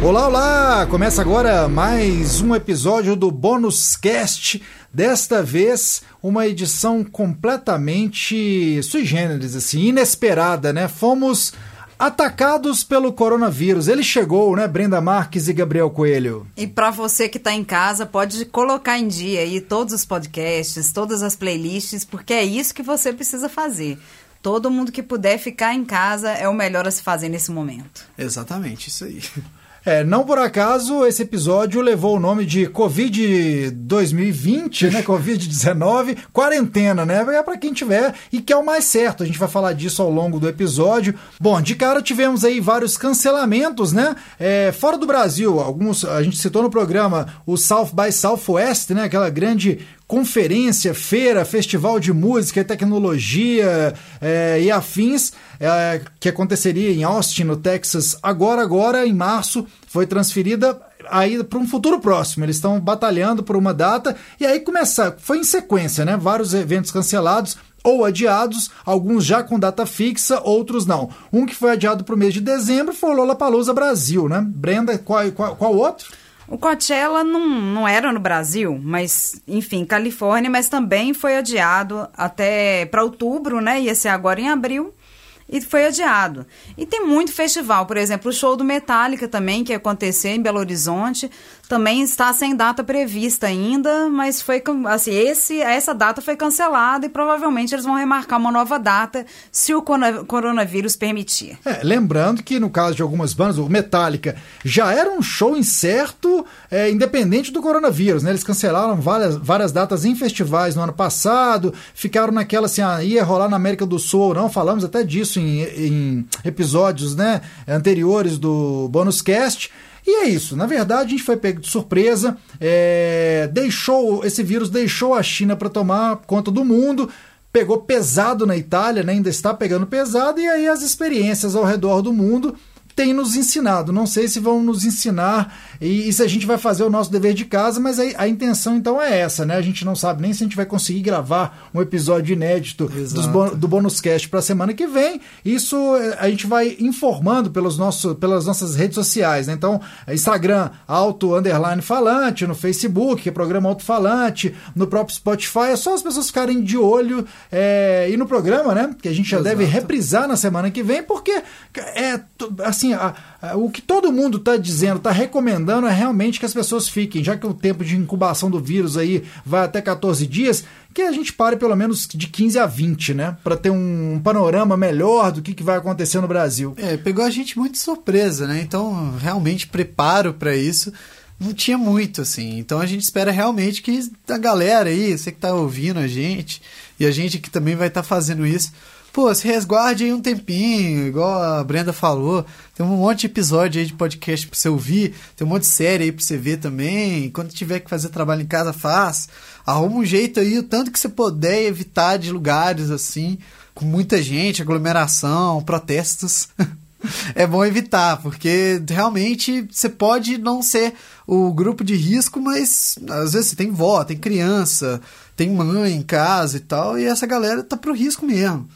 Olá, olá! Começa agora mais um episódio do Bônus Cast. Desta vez, uma edição completamente sui generis, assim, inesperada, né? Fomos atacados pelo coronavírus. Ele chegou, né, Brenda Marques e Gabriel Coelho? E para você que está em casa, pode colocar em dia aí todos os podcasts, todas as playlists, porque é isso que você precisa fazer. Todo mundo que puder ficar em casa é o melhor a se fazer nesse momento. Exatamente, isso aí. É, não por acaso esse episódio levou o nome de Covid 2020, né? Covid-19, quarentena, né? É para quem tiver e que é o mais certo. A gente vai falar disso ao longo do episódio. Bom, de cara tivemos aí vários cancelamentos, né? É, fora do Brasil, alguns a gente citou no programa o South by Southwest, né? Aquela grande conferência, feira, festival de música e tecnologia é, e afins, é, que aconteceria em Austin, no Texas, agora, agora, em março, foi transferida aí para um futuro próximo. Eles estão batalhando por uma data e aí começa, foi em sequência, né? Vários eventos cancelados ou adiados, alguns já com data fixa, outros não. Um que foi adiado para o mês de dezembro foi o Lollapalooza Brasil, né? Brenda, qual, qual, qual outro? O Coachella não, não era no Brasil, mas, enfim, Califórnia, mas também foi adiado até para outubro, né? Ia ser agora em abril e foi adiado. E tem muito festival, por exemplo, o show do Metallica também, que ia acontecer em Belo Horizonte, também está sem data prevista ainda, mas foi assim, esse, essa data foi cancelada e provavelmente eles vão remarcar uma nova data se o coronavírus permitir. É, lembrando que no caso de algumas bandas, o Metallica já era um show incerto, é, independente do coronavírus, né? Eles cancelaram várias, várias datas em festivais no ano passado, ficaram naquela assim, ah, ia rolar na América do Sul ou não, falamos até disso em, em episódios né, anteriores do Bonus Cast. E é isso. Na verdade, a gente foi pego de surpresa. É, deixou esse vírus deixou a China para tomar conta do mundo. Pegou pesado na Itália, né, ainda está pegando pesado, e aí as experiências ao redor do mundo têm nos ensinado. Não sei se vão nos ensinar e, e se a gente vai fazer o nosso dever de casa, mas a, a, intenção então é essa, né? A gente não sabe nem se a gente vai conseguir gravar um episódio inédito dos, do Bônus Cast para a semana que vem. Isso eh, a gente vai informando pelos nossos, pelas nossas redes sociais, né? Então, Instagram, Alto Underline Falante, no Facebook, programa Alto Falante, no próprio Spotify. É só as pessoas ficarem de olho é, e no programa, né? Que a gente já Exato. deve reprisar na semana que vem, porque é assim assim, a, a, o que todo mundo está dizendo, está recomendando é realmente que as pessoas fiquem, já que o tempo de incubação do vírus aí vai até 14 dias, que a gente pare pelo menos de 15 a 20, né? Para ter um panorama melhor do que, que vai acontecer no Brasil. É, pegou a gente muito surpresa, né? Então, realmente preparo para isso não tinha muito, assim. Então a gente espera realmente que a galera aí, você que tá ouvindo a gente, e a gente que também vai estar tá fazendo isso, pô, se resguarde aí um tempinho, igual a Brenda falou. Tem um monte de episódio aí de podcast pra você ouvir, tem um monte de série aí pra você ver também. Quando tiver que fazer trabalho em casa, faz. Arruma um jeito aí, o tanto que você puder evitar de lugares assim, com muita gente, aglomeração, protestos. é bom evitar, porque realmente você pode não ser o grupo de risco, mas às vezes tem vó, tem criança, tem mãe em casa e tal, e essa galera tá pro risco mesmo.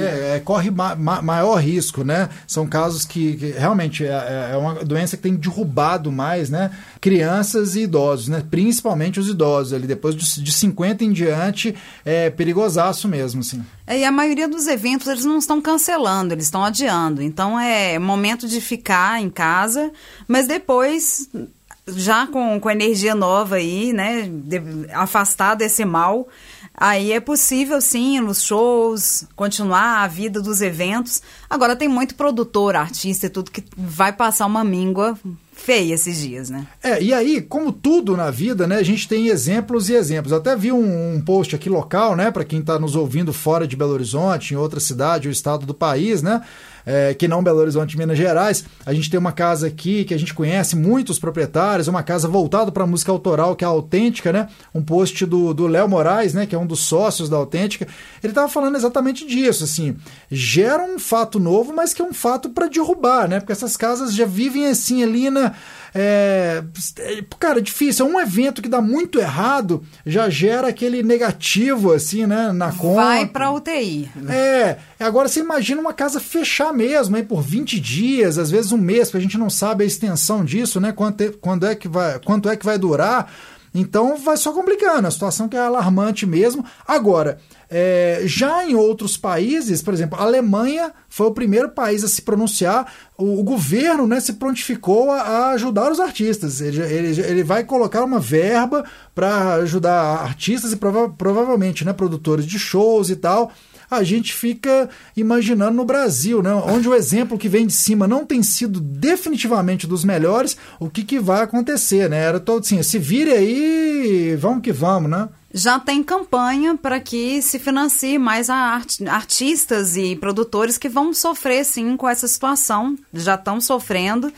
É, é, corre ma ma maior risco, né? São casos que, que realmente é, é, é, uma doença que tem derrubado mais, né? Crianças e idosos, né? Principalmente os idosos ali, depois de, de 50 em diante, é perigosaço mesmo, assim. É, e a maioria dos eventos eles não estão cancelando, eles estão adiando. Então é momento de ficar em casa, mas depois já com, com energia nova aí, né? De, afastar desse mal Aí é possível, sim, nos shows, continuar a vida dos eventos. Agora tem muito produtor, artista e tudo que vai passar uma míngua feia esses dias, né? É, e aí, como tudo na vida, né, a gente tem exemplos e exemplos. Até vi um, um post aqui local, né, para quem está nos ouvindo fora de Belo Horizonte, em outra cidade ou estado do país, né? É, que não Belo Horizonte, Minas Gerais. A gente tem uma casa aqui que a gente conhece muitos proprietários, uma casa voltada para música autoral, que é a Autêntica, né? Um post do Léo Moraes, né? Que é um dos sócios da Autêntica. Ele estava falando exatamente disso, assim. Gera um fato novo, mas que é um fato para derrubar, né? Porque essas casas já vivem assim ali na É, é, cara, difícil. É um evento que dá muito errado, já gera aquele negativo, assim, né, na conta. Vai pra UTI. É, agora você imagina uma casa fechar mesmo, aí por 20 dias, às vezes um mês, porque a gente não sabe a extensão disso, né, quanto é, quando é que vai, quanto é que vai durar. Então vai só complicando, a situação que é alarmante mesmo. Agora, é, já em outros países, por exemplo, a Alemanha foi o primeiro país a se pronunciar, o, o governo né, se prontificou a, a ajudar os artistas. Ele, ele, ele, vai colocar uma verba para ajudar artistas e prova provavelmente né, produtores de shows e tal a gente fica imaginando no Brasil, né? onde o exemplo que vem de cima não tem sido definitivamente dos melhores, o que, que vai acontecer, né? Era todo assim, se vire aí, vamos que vamos, né? já tem campanha para que se financie mais art artistas e produtores que vão sofrer sim com essa situação, já estão sofrendo.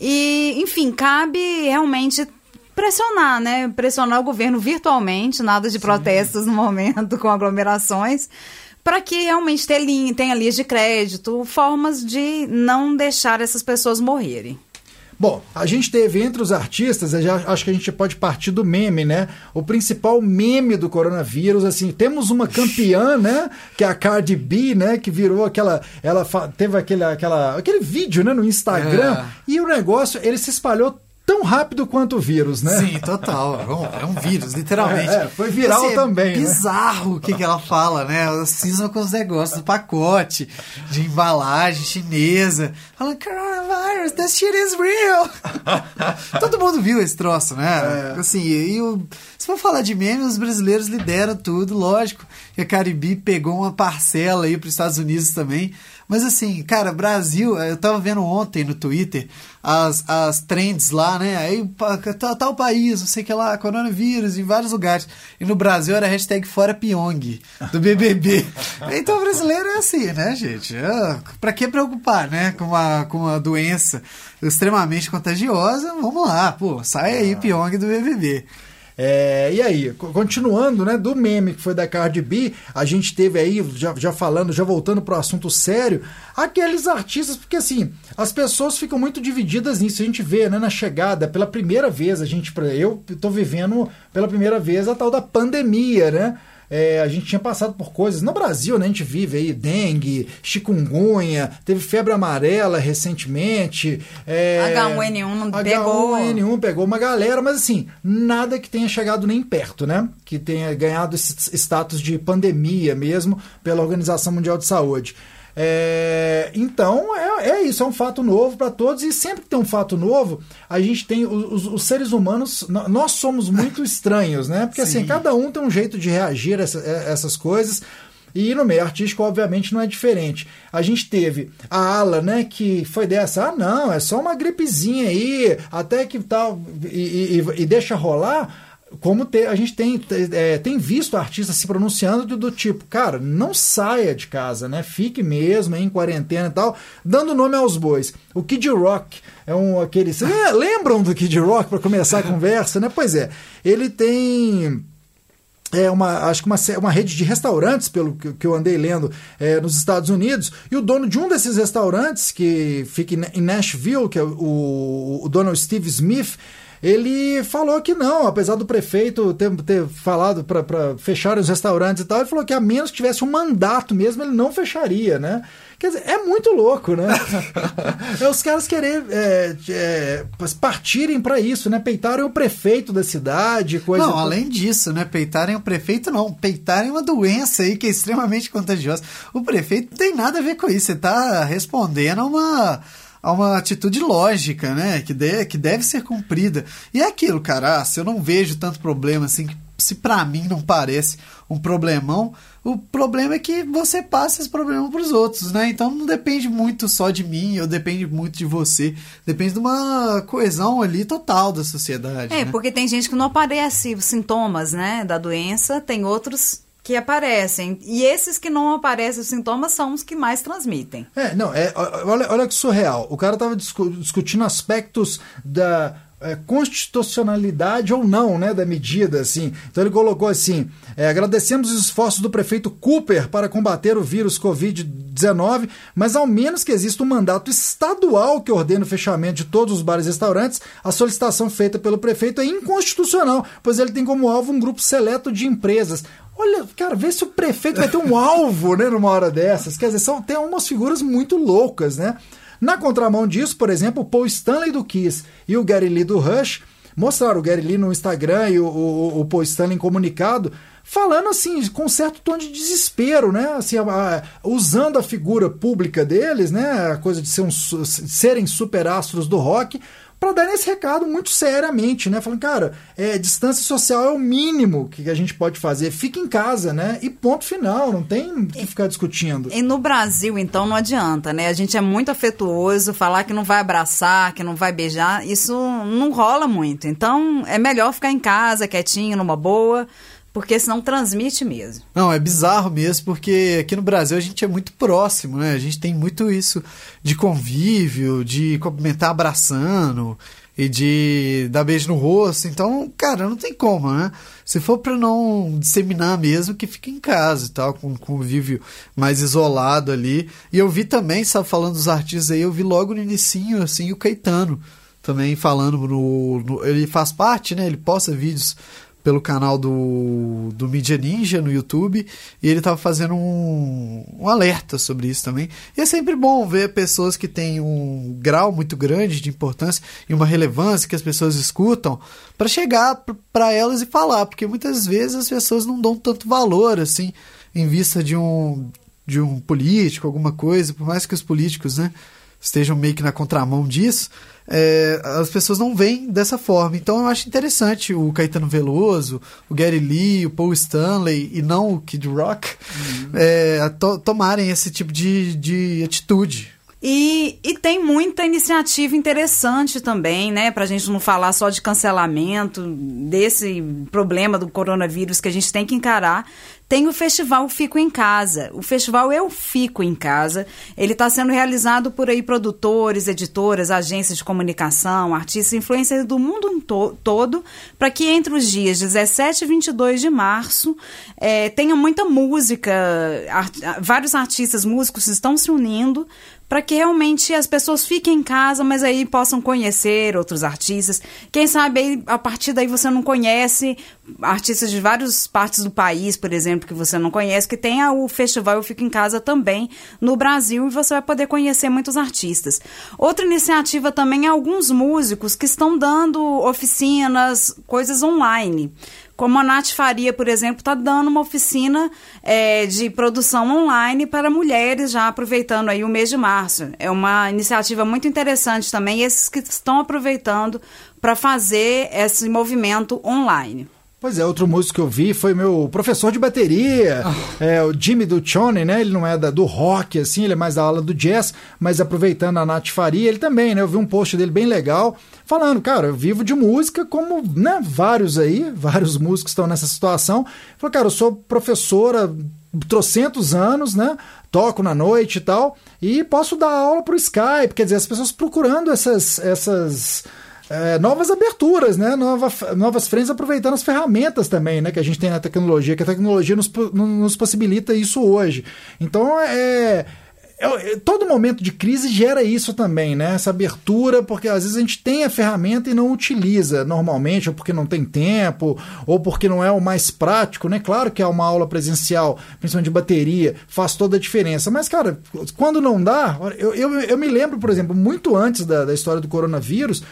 E, enfim, cabe realmente pressionar, né? Pressionar o governo virtualmente, nada de sim. protestos no momento com aglomerações para que realmente tenha linhas de crédito, formas de não deixar essas pessoas morrerem. Bom, a gente teve entre os artistas, já, acho que a gente pode partir do meme, né? O principal meme do coronavírus, assim, temos uma campeã, né? Que é a Cardi B, né? Que virou aquela. Ela teve aquele, aquela, aquele vídeo, né? No Instagram. É. E o negócio, ele se espalhou tão rápido quanto o vírus, né? Sim, total. É um vírus, literalmente. É, é, foi viral assim, também. É bizarro né? o que, que ela fala, né? Ela cisma com os negócios do pacote, de embalagem chinesa. Falando, coronavirus, this shit is real. Todo mundo viu esse troço, né? É. Assim, e o, se for falar de memes, os brasileiros lideram tudo, lógico. E a Caribe pegou uma parcela aí para os Estados Unidos também. Mas assim, cara, Brasil, eu tava vendo ontem no Twitter as, as trends lá, né? Aí tal, tal país, não sei o que lá, coronavírus em vários lugares. E no Brasil era hashtag fora Pyong, do BBB. então o brasileiro é assim, né, gente? Ah, pra que preocupar, né? Com uma, com uma doença extremamente contagiosa, vamos lá, pô, sai aí Pyong do BBB. É, e aí, continuando, né, do meme que foi da Cardi B, a gente teve aí, já, já falando, já voltando para o assunto sério, aqueles artistas, porque assim, as pessoas ficam muito divididas nisso, a gente vê, né, na chegada, pela primeira vez, a gente, eu estou vivendo pela primeira vez a tal da pandemia, né, é, a gente tinha passado por coisas. No Brasil, né, a gente vive aí dengue, chikungunya, teve febre amarela recentemente. É, H1N1 não pegou. H1N1 pegou uma galera, mas assim, nada que tenha chegado nem perto, né? Que tenha ganhado esse status de pandemia mesmo pela Organização Mundial de Saúde. É, então é, é, isso, é um fato novo para todos, e sempre que tem um fato novo, a gente tem os, os seres humanos, nós somos muito estranhos, né? Porque assim, Sim. assim, cada um tem um jeito de reagir a, essa, a essas coisas. E no meio artístico, obviamente, não é diferente. A gente teve a ala, né, que foi dessa, ah, não, é só uma gripezinha aí, até que tal, e, e, e deixa rolar como te, a gente tem, é, tem visto artistas se pronunciando do, do, tipo, cara, não saia de casa, né? Fique mesmo em quarentena e tal, dando nome aos bois. O Kid Rock é um aquele. lembram do Kid Rock para começar a conversa, né? Pois é, ele tem é uma, acho que uma, uma rede de restaurantes, pelo que, que eu andei lendo, é, nos Estados Unidos, e o dono de um desses restaurantes, que fica em Nashville, que é o, o dono Steve Smith, ele falou que não, apesar do prefeito ter, ter falado para fechar os restaurantes e tal, ele falou que a menos que tivesse um mandato mesmo, ele não fecharia, né? Quer dizer, é muito louco, né? é os caras querer é, é, partirem para isso, né? Peitarem o prefeito da cidade, coisa. Não, além disso, né? Peitarem o prefeito, não. Peitarem uma doença aí que é extremamente contagiosa. O prefeito não tem nada a ver com isso. Você tá respondendo a uma a uma atitude lógica, né? Que, de, que deve ser cumprida. E é aquilo, cara, ah, se eu não vejo tanto problema assim, se para mim não parece um problemão, o problema é que você passa esse problema para os outros, né? Então não depende muito só de mim, ou depende muito de você, depende de uma coesão ali total da sociedade. É, né? porque tem gente que não aparece os sintomas, né, da doença, tem outros que aparecem. E esses que não aparecem os sintomas são os que mais transmitem. É, não, é, olha, olha que surreal. O cara estava discutindo aspectos da é, constitucionalidade ou não né, da medida. Assim. Então ele colocou assim: é, agradecemos os esforços do prefeito Cooper para combater o vírus Covid-19, mas ao menos que exista um mandato estadual que ordene o fechamento de todos os bares e restaurantes, a solicitação feita pelo prefeito é inconstitucional, pois ele tem como alvo um grupo seleto de empresas. Olha, cara, vê se o prefeito vai ter um alvo, né, numa hora dessas. Quer dizer, são, tem umas figuras muito loucas, né? Na contramão disso, por exemplo, o Paul Stanley do Kiss e o Gary Lee do Rush mostraram o Gary Lee no Instagram e o, o, o Paul Stanley em comunicado falando assim com um certo tom de desespero, né? Assim, a, a, usando a figura pública deles, né? A coisa de ser um, serem superastros do rock para dar esse recado muito seriamente, né? Falando, cara, é, distância social é o mínimo que a gente pode fazer. Fica em casa, né? E ponto final, não tem que ficar discutindo. E no Brasil, então, não adianta, né? A gente é muito afetuoso, falar que não vai abraçar, que não vai beijar, isso não rola muito. Então, é melhor ficar em casa, quietinho, numa boa porque senão transmite mesmo. Não, é bizarro mesmo, porque aqui no Brasil a gente é muito próximo, né? A gente tem muito isso de convívio, de cumprimentar abraçando e de dar beijo no rosto. Então, cara, não tem como, né? Se for para não disseminar mesmo, que fique em casa e tal, com convívio mais isolado ali. E eu vi também, sabe, falando dos artistas aí, eu vi logo no inicinho, assim, o Caetano também falando no, no, ele faz parte, né? Ele posta vídeos pelo canal do, do Media Ninja no YouTube e ele estava fazendo um, um alerta sobre isso também. E é sempre bom ver pessoas que têm um grau muito grande de importância e uma relevância que as pessoas escutam para chegar para elas e falar, porque muitas vezes as pessoas não dão tanto valor assim em vista de um de um político, alguma coisa, por mais que os políticos, né, estejam meio que na contramão disso, é, as pessoas não veem dessa forma. Então eu acho interessante o Caetano Veloso, o Gary Lee, o Paul Stanley e não o Kid Rock uhum. é, to tomarem esse tipo de, de atitude. E, e tem muita iniciativa interessante também, né? Para a gente não falar só de cancelamento, desse problema do coronavírus que a gente tem que encarar. Tem o festival Fico em Casa. O festival Eu Fico em Casa. Ele está sendo realizado por aí produtores, editoras, agências de comunicação, artistas, influencers do mundo to todo, para que entre os dias 17 e 22 de março é, tenha muita música. Art vários artistas músicos estão se unindo para que realmente as pessoas fiquem em casa, mas aí possam conhecer outros artistas. Quem sabe aí, a partir daí você não conhece artistas de várias partes do país, por exemplo, que você não conhece, que tenha o festival Eu Fico em Casa também no Brasil e você vai poder conhecer muitos artistas. Outra iniciativa também é alguns músicos que estão dando oficinas, coisas online. Como a Nath Faria, por exemplo, está dando uma oficina é, de produção online para mulheres, já aproveitando aí o mês de março. É uma iniciativa muito interessante também, esses que estão aproveitando para fazer esse movimento online. Pois é, outro músico que eu vi foi meu professor de bateria, oh. é, o Jimmy Duccione, né? Ele não é da, do rock, assim, ele é mais da aula do jazz, mas aproveitando a Nath Faria, ele também, né? Eu vi um post dele bem legal, falando, cara, eu vivo de música como, né, vários aí, vários músicos estão nessa situação. Falou, cara, eu sou professora trocentos anos, né? Toco na noite e tal, e posso dar aula pro Skype, quer dizer, as pessoas procurando essas... essas é, novas aberturas, né? Nova, novas frentes aproveitando as ferramentas também, né? Que a gente tem na tecnologia, que a tecnologia nos, nos possibilita isso hoje. Então, é, é, é, todo momento de crise gera isso também, né? Essa abertura, porque às vezes a gente tem a ferramenta e não utiliza normalmente, ou porque não tem tempo, ou porque não é o mais prático, né? Claro que é uma aula presencial, principalmente de bateria, faz toda a diferença. Mas, cara, quando não dá, eu, eu, eu me lembro, por exemplo, muito antes da, da história do coronavírus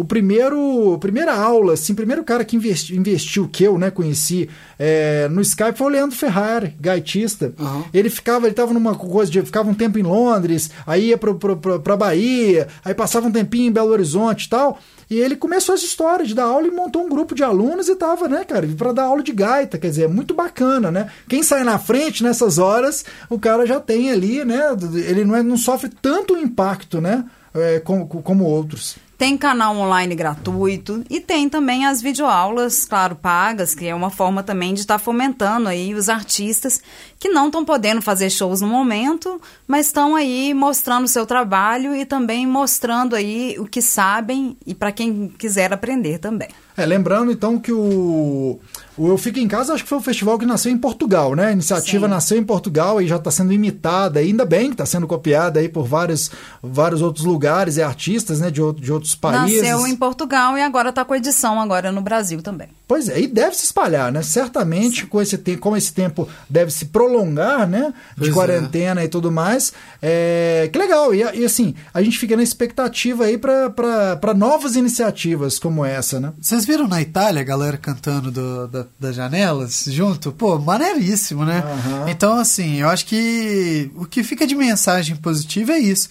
o primeiro, primeira aula, assim, primeiro cara que investi, investiu, que eu né, conheci é, no Skype foi o Leandro Ferrari, gaitista. Uhum. Ele ficava, ele tava numa coisa de. ficava um tempo em Londres, aí ia pro, pro, pro, pra Bahia, aí passava um tempinho em Belo Horizonte e tal. E ele começou essa história de dar aula e montou um grupo de alunos e tava, né, cara, para dar aula de gaita, quer dizer, é muito bacana, né? Quem sai na frente nessas horas, o cara já tem ali, né? Ele não, é, não sofre tanto impacto, né? É, como, como outros. Tem canal online gratuito e tem também as videoaulas, claro, pagas, que é uma forma também de estar tá fomentando aí os artistas que não estão podendo fazer shows no momento, mas estão aí mostrando o seu trabalho e também mostrando aí o que sabem e para quem quiser aprender também. É, lembrando então que o, o Eu Fico em Casa acho que foi um festival que nasceu em Portugal, né? A iniciativa Sim. nasceu em Portugal e já está sendo imitada, ainda bem que está sendo copiada aí por vários, vários outros lugares e artistas né, de, de outros países. Nasceu em Portugal e agora está com edição agora no Brasil também. Pois é, e deve se espalhar, né? Certamente, com esse, tempo, como esse tempo deve se prolongar, né? De pois é. quarentena é. e tudo mais. É, que legal. E, e, assim, a gente fica na expectativa aí para novas iniciativas como essa, né? Vocês viram na Itália a galera cantando do, da, das janelas junto? Pô, maneiríssimo, né? Uhum. Então, assim, eu acho que o que fica de mensagem positiva é isso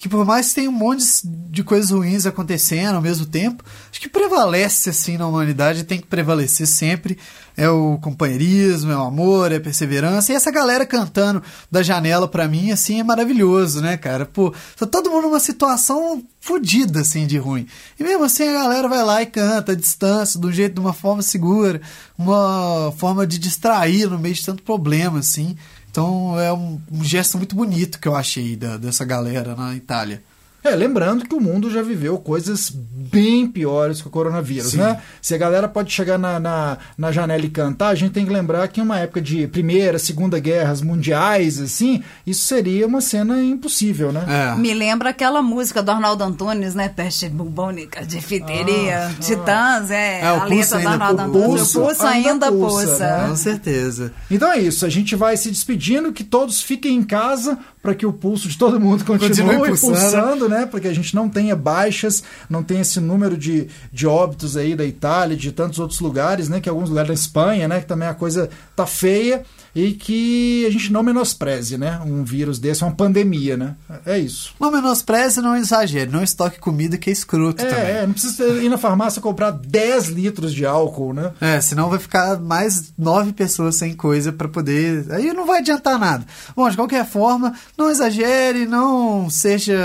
que por mais que tenha um monte de coisas ruins acontecendo ao mesmo tempo, acho que prevalece assim na humanidade, tem que prevalecer sempre. É o companheirismo, é o amor, é a perseverança. E essa galera cantando da janela para mim, assim, é maravilhoso, né, cara? Pô, tá todo mundo numa situação fodida, assim, de ruim. E mesmo assim a galera vai lá e canta à distância, um jeito, de uma forma segura, uma forma de distrair no meio de tanto problema, assim. Então é um, um, gesto muito bonito que eu achei da, dessa galera na Itália. É, lembrando que o mundo já viveu coisas bem piores que o coronavírus, Sim. né? Se a galera pode chegar na, na, na, janela e cantar, a gente tem que lembrar que em uma época de Primeira, Segunda Guerras Mundiais, assim, isso seria uma cena impossível, né? É. Me lembra aquela música do Arnaldo Antunes, né? Peste bubônica, difteria, ah, Titãs, é, é a letra do Arnaldo Antunes. O pulso ainda, pulsa. Né? Com certeza. Então é isso, a gente vai se despedindo, que todos fiquem em casa para que o pulso de todo mundo continue, continue pulsando, né? Para que a gente não tenha baixas, não tenha esse número de, de óbitos aí da Itália, de tantos outros lugares, né? Que alguns lugares da Espanha, né? Que também a coisa tá feia e que a gente não menospreze, né? Um vírus desse, uma pandemia, né? É isso. Não menospreze, não exagere, não estoque comida que é escroto é, também. É, não precisa ir na farmácia comprar 10 litros de álcool, né? É, senão vai ficar mais nove pessoas sem coisa para poder. Aí não vai adiantar nada. Bom, de qualquer forma, não exagere, não seja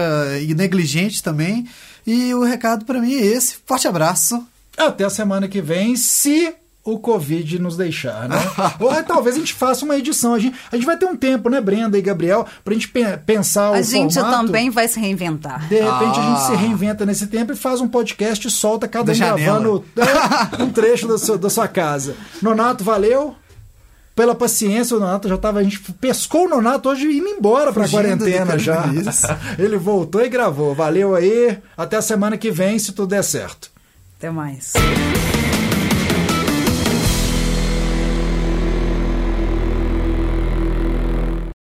negligente também. E o recado para mim é esse. Forte abraço. Até a semana que vem, se o Covid nos deixar, né? Ou talvez a gente faça uma edição. A gente, a gente vai ter um tempo, né, Brenda e Gabriel, pra gente pe pensar a o gente formato. também vai se reinventar. De repente ah. a gente se ah. reinventa nesse tempo e faz um podcast e solta cada um gravando é, um trecho da sua, da sua casa. Nonato, valeu pela paciência, o Nonato já tava. A gente pescou o Nonato hoje indo embora pra Fugindo quarentena já. Ele voltou e gravou. Valeu aí. Até a semana que vem, se tudo der certo. Até mais.